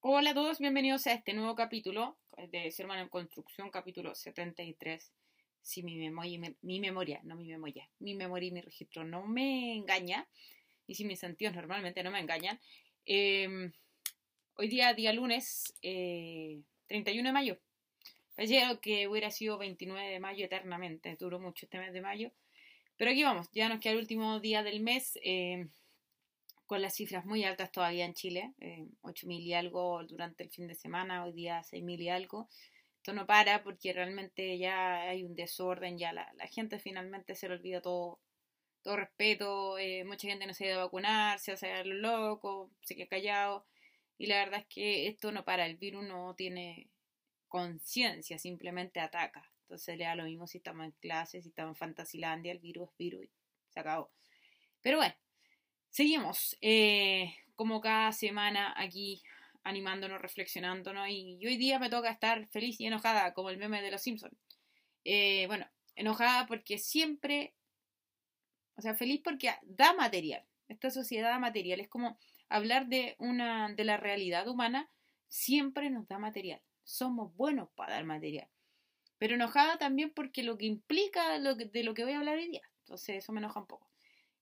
Hola a todos, bienvenidos a este nuevo capítulo de Ser Humano en Construcción, capítulo 73. Si mi memoria, mi memoria, no mi memoria, mi memoria y mi registro no me engaña, y si mis sentidos normalmente no me engañan, eh, hoy día, día lunes, eh, 31 de mayo. Ayer que hubiera sido 29 de mayo eternamente, duró mucho este mes de mayo. Pero aquí vamos, ya nos queda el último día del mes. Eh, con las cifras muy altas todavía en Chile, eh, 8.000 y algo durante el fin de semana, hoy día 6.000 y algo. Esto no para porque realmente ya hay un desorden, ya la, gente finalmente se le olvida todo, todo respeto, eh, mucha gente no se ha ido a vacunar, se hace lo loco, se queda callado, y la verdad es que esto no para, el virus no tiene conciencia, simplemente ataca. Entonces le da lo mismo si estamos en clase, si estamos en Fantasilandia, el virus es virus se acabó. Pero bueno, Seguimos, eh, como cada semana aquí animándonos, reflexionándonos y, hoy día me toca estar feliz y enojada como el meme de los Simpsons. Eh, bueno, enojada porque siempre, o sea, feliz porque da material. Esta sociedad da material. Es como hablar de una, de la realidad humana, siempre nos da material. Somos buenos para dar material. Pero enojada también porque lo que implica de lo que voy a hablar hoy día. Entonces eso me enoja un poco.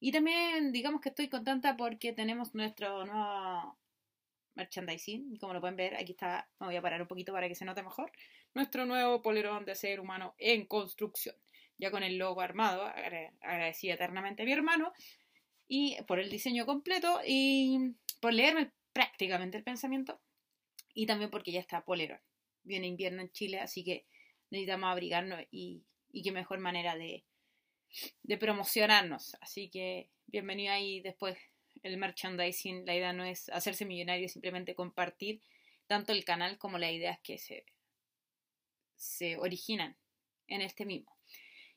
Y también digamos que estoy contenta porque tenemos nuestro nuevo merchandising. Como lo pueden ver, aquí está, me voy a parar un poquito para que se note mejor. Nuestro nuevo polerón de ser humano en construcción. Ya con el logo armado, agradecí eternamente a mi hermano y por el diseño completo y por leerme prácticamente el pensamiento y también porque ya está polerón. Viene invierno en Chile, así que necesitamos abrigarnos y qué mejor manera de, de promocionarnos. Así que bienvenido ahí después el merchandising. La idea no es hacerse millonario, simplemente compartir tanto el canal como las ideas que se, se originan en este mismo.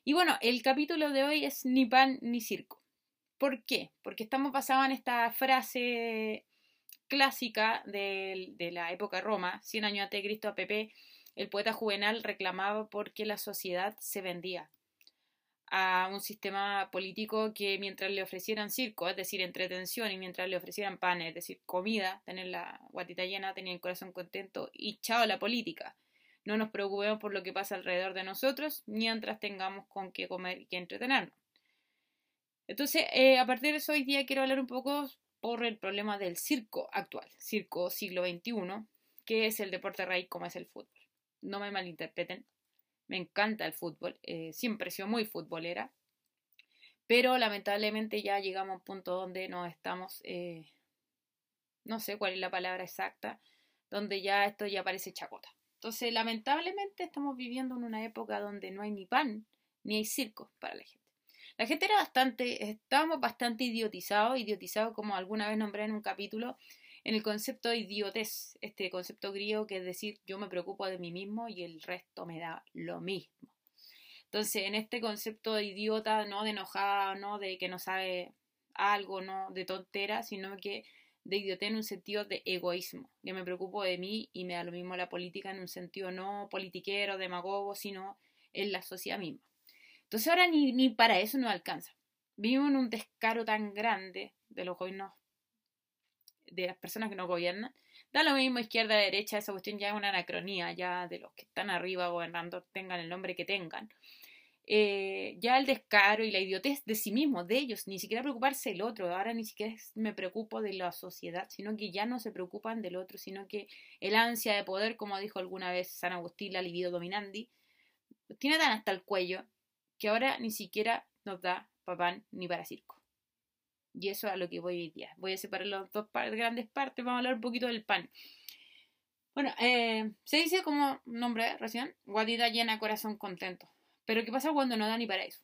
Y bueno, el capítulo de hoy es ni pan ni circo. ¿Por qué? Porque estamos basados en esta frase clásica de, de la época Roma, 100 años antes de Cristo a Pepe, el poeta juvenal reclamaba porque la sociedad se vendía a un sistema político que mientras le ofrecieran circo, es decir, entretención, y mientras le ofrecieran pan, es decir, comida, tener la guatita llena, tener el corazón contento y chao la política. No nos preocupemos por lo que pasa alrededor de nosotros mientras tengamos con qué comer y qué entretenernos. Entonces, eh, a partir de eso, hoy día quiero hablar un poco por el problema del circo actual, circo siglo XXI, que es el deporte raíz como es el fútbol. No me malinterpreten, me encanta el fútbol, eh, siempre he sido muy futbolera, pero lamentablemente ya llegamos a un punto donde no estamos, eh, no sé cuál es la palabra exacta, donde ya esto ya parece chacota. Entonces, lamentablemente estamos viviendo en una época donde no hay ni pan ni hay circo para la gente. La gente era bastante, estábamos bastante idiotizados, idiotizados como alguna vez nombré en un capítulo, en el concepto de idiotez, este concepto griego que es decir, yo me preocupo de mí mismo y el resto me da lo mismo. Entonces, en este concepto de idiota, no de enojada, no de que no sabe algo, no de tontera, sino que de idiotez en un sentido de egoísmo. Yo me preocupo de mí y me da lo mismo la política en un sentido no politiquero, demagogo, sino en la sociedad misma. Entonces ahora ni, ni para eso nos alcanza. Vivimos en un descaro tan grande de los gobiernos de las personas que nos gobiernan. Da lo mismo izquierda, derecha, esa cuestión ya es una anacronía, ya de los que están arriba gobernando, tengan el nombre que tengan. Eh, ya el descaro y la idiotez de sí mismos, de ellos, ni siquiera preocuparse del otro, ahora ni siquiera me preocupo de la sociedad, sino que ya no se preocupan del otro, sino que el ansia de poder, como dijo alguna vez San Agustín, la libido dominandi, tiene tan hasta el cuello que ahora ni siquiera nos da papán ni para circo. Y eso es a lo que voy hoy día. Voy a separar las dos grandes partes. Vamos a hablar un poquito del pan. Bueno, eh, se dice como nombre recién, guatita llena, corazón contento. Pero ¿qué pasa cuando no da ni para eso?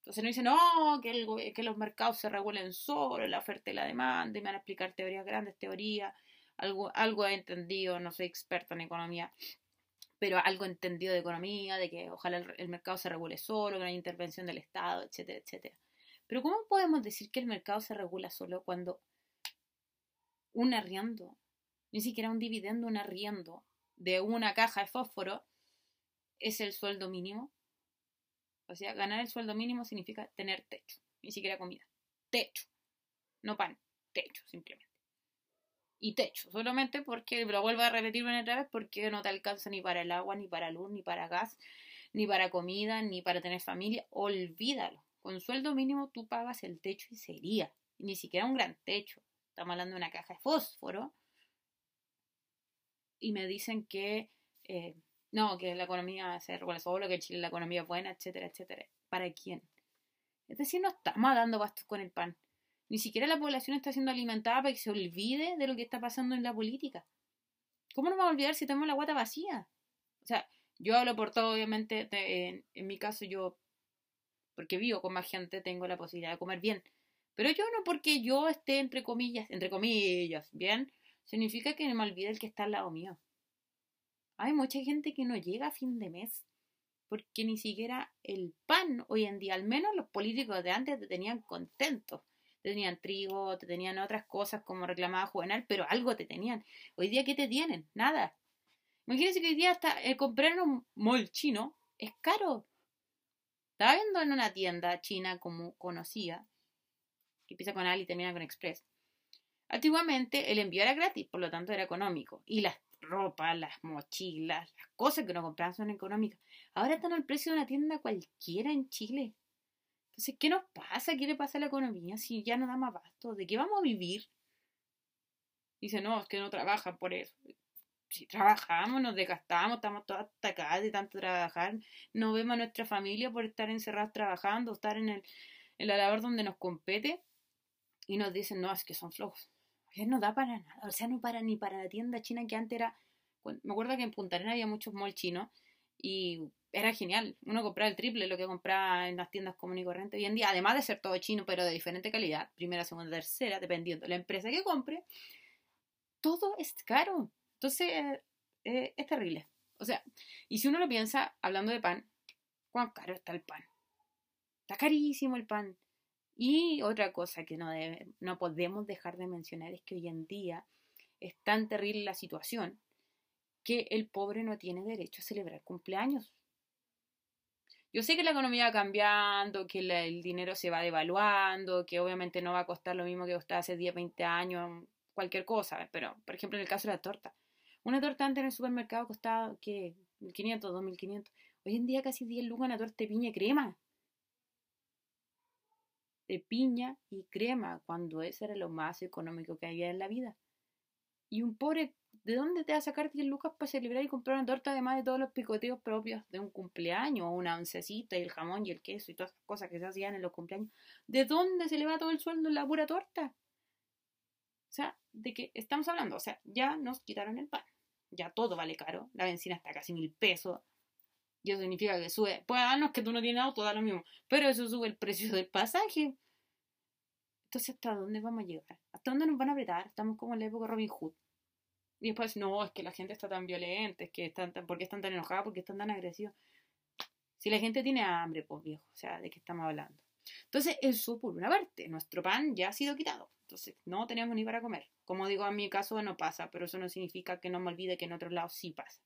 Entonces no dicen, no, que, los mercados se regulen solo, la oferta y la demanda, y me van a explicar teorías grandes, teorías, algo, algo he entendido, no soy experto en economía, pero algo entendido de economía, de que ojalá el, el mercado se regule solo, que no hay intervención del Estado, etcétera, etcétera. Pero ¿cómo podemos decir que el mercado se regula solo cuando un arriendo, ni siquiera un dividendo, un arriendo de una caja de fósforo es el sueldo mínimo? O sea, ganar el sueldo mínimo significa tener techo, ni siquiera comida. Techo, no pan, techo simplemente. y techo, solamente porque, lo vuelvo a repetir una otra vez, porque no te alcanza ni para el agua, ni para luz, ni para gas, ni para comida, ni para tener familia, olvídalo. Con sueldo mínimo tú pagas el techo y sería, ni siquiera un gran techo. Estamos hablando de una caja de fósforo. Y me dicen que eh, no, que la economía se regula solo, que Chile la economía es buena, etcétera, etcétera. ¿Para quién? Es decir, no estamos dando bastos con el pan. Ni siquiera la población está siendo alimentada para que se olvide de lo que está pasando en la política. ¿Cómo nos vamos a olvidar si tenemos la guata vacía? O sea, yo hablo por todo, obviamente, en, mi caso yo, porque vivo con más gente, tengo la posibilidad de comer bien. Pero yo no porque yo esté entre comillas, entre comillas, bien, significa que me olvide el que está al lado mío. Hay mucha gente que no llega a fin de mes porque ni siquiera el pan hoy en día, al menos los políticos de antes te tenían contentos. Te tenían trigo, te tenían otras cosas como reclamaba Juvenal, pero algo te tenían. Hoy día, ¿qué te tienen? Nada. Imagínense que hoy día hasta el comprar un mol chino es caro. Estaba viendo en una tienda china como conocía, que empieza con Ali y termina con Express. Antiguamente el envío era gratis, por lo tanto era económico. Y las ropa, las mochilas, las cosas que uno compran son económicas. Ahora están al precio de una tienda cualquiera en Chile. Entonces, ¿qué nos pasa? ¿Qué le pasa a la economía si ya no da más abasto? ¿De qué vamos a vivir? Dice, no, es que no trabajan por eso. Si trabajamos, nos desgastamos, estamos todos atacados de tanto trabajar, no vemos a nuestra familia por estar encerrados trabajando, estar en, el, en la donde nos compete, y nos dicen, no, es que son flojos no da para nada, o sea, no para ni para la tienda china que antes era, me acuerdo que en Punta Arenas había muchos malls chinos y era genial, uno compraba el triple lo que compraba en las tiendas comunes y corrientes. Hoy en día, además de ser todo chino pero de diferente calidad, primera, segunda, tercera, dependiendo de la empresa que compre, todo es caro, entonces eh, es terrible, o sea, y si uno lo piensa, hablando de pan, ¿cuán caro está el pan? Está carísimo el pan. Y otra cosa que no, no podemos dejar de mencionar es que hoy en día es tan terrible la situación que el pobre no tiene derecho a celebrar cumpleaños. Yo sé que la economía va cambiando, que el dinero se va devaluando, que obviamente no va a costar lo mismo que costaba hace 10, 20 años, cualquier cosa, pero por ejemplo en el caso de la torta. Una torta antes en el supermercado costaba, ¿qué? 1.500, 2.500. Hoy en día casi 10 lucas una torta de piña y crema de piña y crema, cuando ese era lo más económico que había en la vida. Y un pobre, ¿de dónde te va a sacar 10 lucas para celebrar y comprar una torta además de todos los picoteos propios de un cumpleaños, o una oncecita y el jamón y el queso y todas esas cosas que se hacían en los cumpleaños? ¿De dónde se le va todo el sueldo en la pura torta? O sea, ¿de qué estamos hablando? O sea, ya nos quitaron el pan. Ya todo vale caro. La benzina está casi mil pesos. Y eso significa que sube. Pues darnos que tú no tienes auto, da lo mismo. Pero eso sube el precio del pasaje. Entonces, ¿hasta dónde vamos a llegar? ¿Hasta dónde nos van a apretar? Estamos como en la época Robin Hood. Y después, no, es que la gente está tan violenta, es que están tan, ¿por qué están tan enojados? ¿Por qué están tan agresivos? Si la gente tiene hambre, pues viejo, o sea, ¿de qué estamos hablando? Entonces, eso por una parte, nuestro pan ya ha sido quitado. Entonces, no tenemos ni para comer. Como digo, en mi caso no pasa, pero eso no significa que no me olvide que en otros lados sí pasa.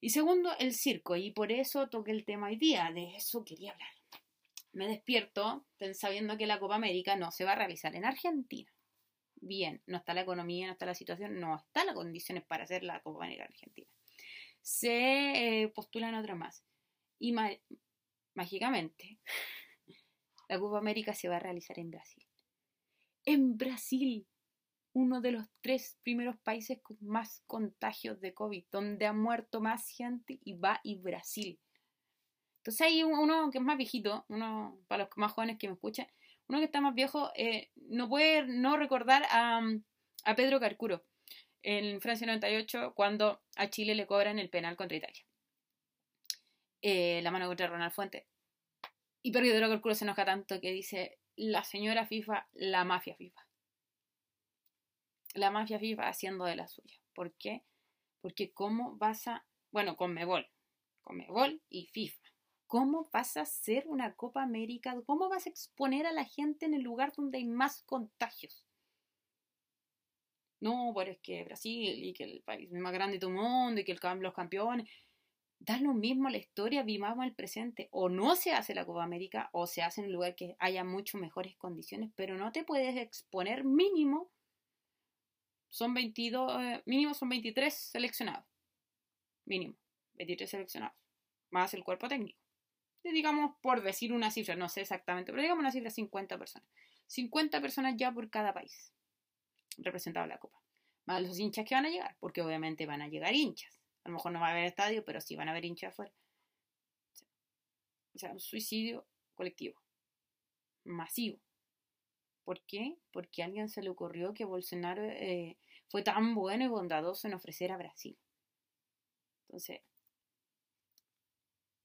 Y segundo, el circo, y por eso toqué el tema hoy día, de eso quería hablar. Me despierto sabiendo que la Copa América no se va a realizar en Argentina. Bien, no está la economía, no está la situación, no están las condiciones para hacer la Copa América en Argentina. Se eh, postulan otras más. Y mágicamente, la Copa América se va a realizar en Brasil. En Brasil, uno de los tres primeros países con más contagios de COVID, donde ha muerto más gente y va y Brasil. Entonces hay uno que es más viejito, uno para los más jóvenes que me escuchan, uno que está más viejo, eh, no puede no recordar a, a Pedro Carcuro en Francia 98 cuando a Chile le cobran el penal contra Italia. Eh, la mano contra Ronald Fuente. Y Pedro Carcuro se enoja tanto que dice la señora FIFA, la mafia FIFA la mafia FIFA haciendo de la suya. ¿Por qué? Porque cómo vas a, bueno, con Mebol, con Mebol y FIFA. ¿Cómo vas a hacer una Copa América? ¿Cómo vas a exponer a la gente en el lugar donde hay más contagios? No, pero es que Brasil y que el país más grande de todo el mundo y que el, los campeones. Da lo mismo la historia, vivamos el presente. O no se hace la Copa América o se hace en un lugar que haya mucho mejores condiciones, pero no te puedes exponer mínimo son 22, eh, mínimo son 23 seleccionados. Mínimo, 23 seleccionados. Más el cuerpo técnico. digamos, por decir una cifra, no sé exactamente, pero digamos una cifra 50 personas. 50 personas ya por cada país representado en la Copa. Más los hinchas que van a llegar, porque obviamente van a llegar hinchas. A lo mejor no va a haber estadio, pero sí van a haber hinchas afuera. O sea, un suicidio colectivo. Masivo. ¿Por qué? Porque a alguien se le ocurrió que Bolsonaro eh, fue tan bueno y bondadoso en ofrecer a Brasil. Entonces,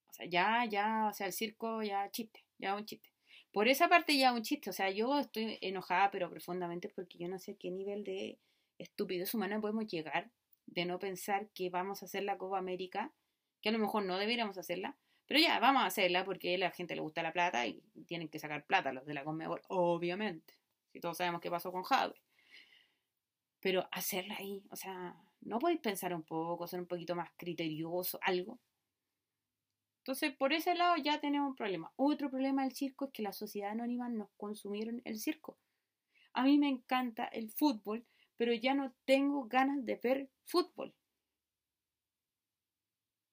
o sea, ya, ya, o sea, el circo ya chiste, ya un chiste. Por esa parte ya un chiste, o sea, yo estoy enojada, pero profundamente porque yo no sé qué nivel de estupidez humana podemos llegar de no pensar que vamos a hacer la Copa América, que a lo mejor no deberíamos hacerla, pero ya, vamos a hacerla porque a la gente le gusta la plata y tienen que sacar plata los de la Conmebol, obviamente. Si todos sabemos qué pasó con Jadwe. Pero hacerla ahí, o sea, ¿no podéis pensar un poco, ser un poquito más criterioso, algo? Entonces, por ese lado ya tenemos un problema. Otro problema del circo es que la sociedad anónima nos consumieron el circo. A mí me encanta el fútbol, pero ya no tengo ganas de ver fútbol.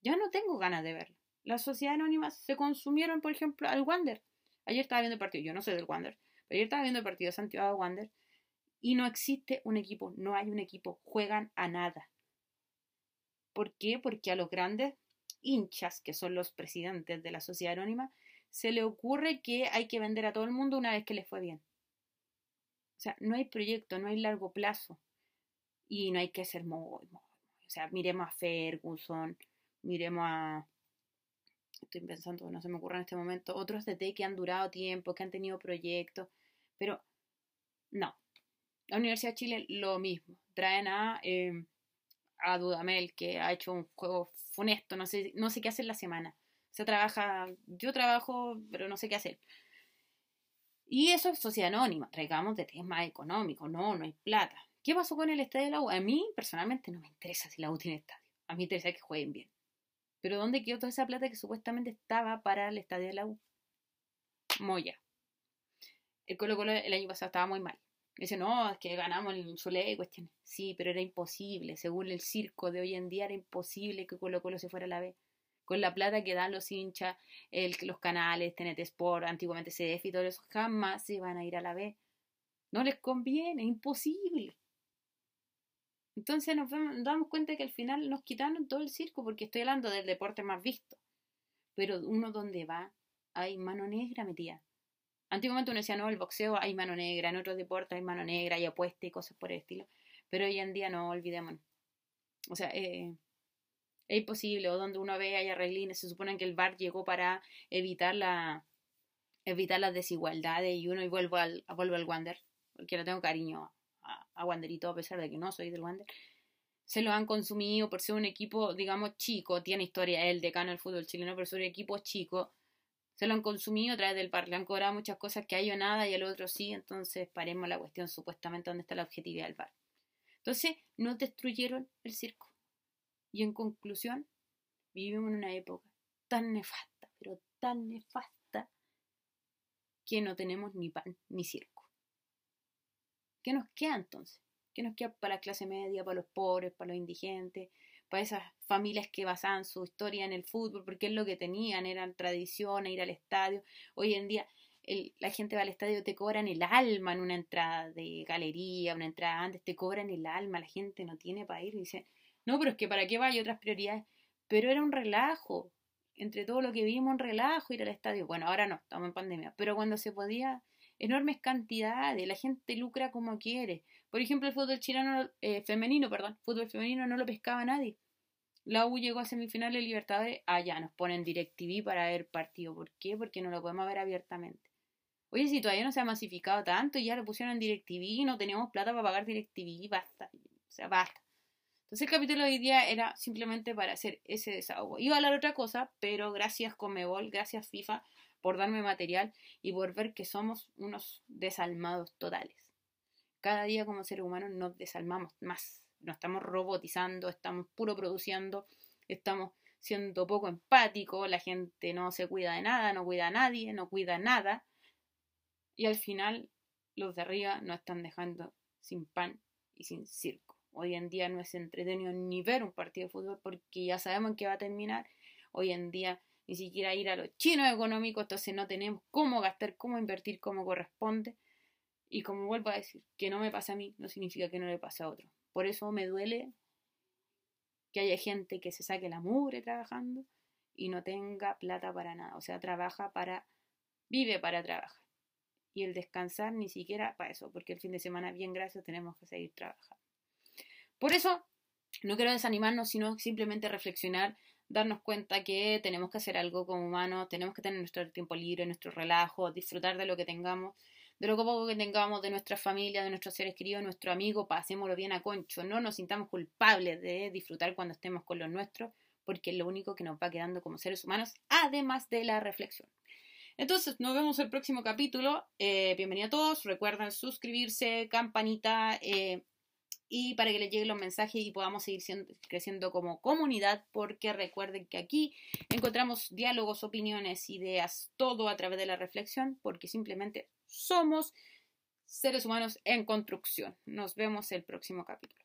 Ya no tengo ganas de verlo. La sociedad anónima se consumieron, por ejemplo, al Wander. Ayer estaba viendo el partido, yo no soy del Wander, pero ayer estaba viendo el partido de Santiago de Wander y no existe un equipo, no hay un equipo, juegan a nada. ¿Por qué? Porque a los grandes hinchas, que son los presidentes de la sociedad anónima, se le ocurre que hay que vender a todo el mundo una vez que les fue bien. O sea, no hay proyecto, no hay largo plazo. Y no hay que ser muy, O sea, miremos a Ferguson, miremos a... Estoy pensando, no se me ocurre en este momento, otros DT que han durado tiempo, que han tenido proyectos, pero no. La Universidad de Chile lo mismo. Traen a... Eh, a Dudamel, que ha hecho un juego funesto, no sé, no sé qué hacer la semana. Se trabaja, yo trabajo, pero no sé qué hacer. Y eso es sociedad anónima, traigamos de temas económicos, no, no hay plata. ¿Qué pasó con el estadio de la U? A mí personalmente no me interesa si la U tiene estadio, a mí me interesa que jueguen bien. Pero ¿dónde quedó toda esa plata que supuestamente estaba para el estadio de la U? Moya. El Colo Colo el año pasado estaba muy mal. Dice, no, es que ganamos el Zulé y cuestiones. Sí, pero era imposible. Según el circo de hoy en día, era imposible que Colo Colo se fuera a la B. Con la plata que dan los hinchas, el, los canales, TNT Sport, antiguamente CDF y todo eso, jamás se van a ir a la B. No les conviene, imposible. Entonces nos, nos damos cuenta que al final nos quitaron todo el circo, porque estoy hablando del deporte más visto. Pero uno donde va, hay mano negra metida. Antiguamente uno decía, no, el boxeo hay mano negra, en otros deportes hay mano negra, hay apuestas y cosas por el estilo. Pero hoy en día no, olvidemos. O sea, eh, es imposible, o donde uno ve hay arreglines, se supone que el VAR llegó para evitar la evitar las desigualdades y uno y vuelvo al, vuelvo al Wander, porque le tengo cariño a, Wanderito a pesar de que no soy del Wander. Se lo han consumido por ser un equipo, digamos, chico, tiene historia el decano del fútbol chileno, pero un equipo chico se lo han consumido a través del par, le han cobrado muchas cosas que hay o nada y el otro sí, entonces paremos la cuestión supuestamente dónde está la objetividad del bar. Entonces, no destruyeron el circo. Y en conclusión, vivimos en una época tan nefasta, pero tan nefasta, que no tenemos ni pan ni circo. ¿Qué nos queda entonces? ¿Qué nos queda para la clase media, para los pobres, para los indigentes, para esas familias que basaban su historia en el fútbol, porque es lo que tenían, eran tradiciones, ir al estadio. Hoy en día la gente va al estadio, te cobran el alma en una entrada de galería, una entrada antes, te cobran el alma, la gente no tiene para ir, dice, no, pero es que para qué va, hay otras prioridades. Pero era un relajo, entre todo lo que vimos, un relajo ir al estadio. Bueno, ahora no, estamos en pandemia, pero cuando se podía, enormes cantidades, la gente lucra como quiere. Por ejemplo, el fútbol chileno eh, femenino, perdón, fútbol femenino no lo pescaba nadie. La U llegó a semifinales de Libertadores, allá ah, nos ponen DirecTV para ver partido. ¿Por qué? Porque no lo podemos ver abiertamente. Oye, si todavía no se ha masificado tanto ya lo pusieron en DirecTV no teníamos plata para pagar DirecTV, basta. O sea, basta. Entonces el capítulo de hoy día era simplemente para hacer ese desahogo. Iba a hablar otra cosa, pero gracias Comebol, gracias FIFA por darme material y por ver que somos unos desalmados totales. Cada día como seres humanos nos desalmamos más nos estamos robotizando, estamos puro produciendo, estamos siendo poco empáticos, la gente no se cuida de nada, no cuida a nadie, no cuida nada, y al final los de arriba nos están dejando sin pan y sin circo. Hoy en día no es entretenido ni ver un partido de fútbol porque ya sabemos en qué va a terminar. Hoy en día ni siquiera ir a los chinos económicos, entonces no tenemos cómo gastar, cómo invertir como corresponde. Y como vuelvo a decir, que no me pasa a mí no significa que no le pase a otro. Por eso me duele que haya gente que se saque la mugre trabajando y no tenga plata para nada. O sea, trabaja para, vive para trabajar. Y el descansar ni siquiera para eso, porque el fin de semana, bien gracias, tenemos que seguir trabajando. Por eso, no quiero desanimarnos, sino simplemente reflexionar, darnos cuenta que tenemos que hacer algo como humanos, tenemos que tener nuestro tiempo libre, nuestro relajo, disfrutar de lo que tengamos, de lo poco que tengamos, de nuestra familia, de nuestros seres queridos, nuestro amigo, pasémoslo bien a concho, no nos sintamos culpables de disfrutar cuando estemos con los nuestros, porque es lo único que nos va quedando como seres humanos, además de la reflexión. Entonces, nos vemos el próximo capítulo. Eh, bienvenido a todos. Recuerden suscribirse, campanita, eh, y para que les lleguen los mensajes y podamos seguir creciendo como comunidad, porque recuerden que aquí encontramos diálogos, opiniones, ideas, todo a través de la reflexión, porque simplemente somos seres humanos en construcción. Nos vemos el próximo capítulo.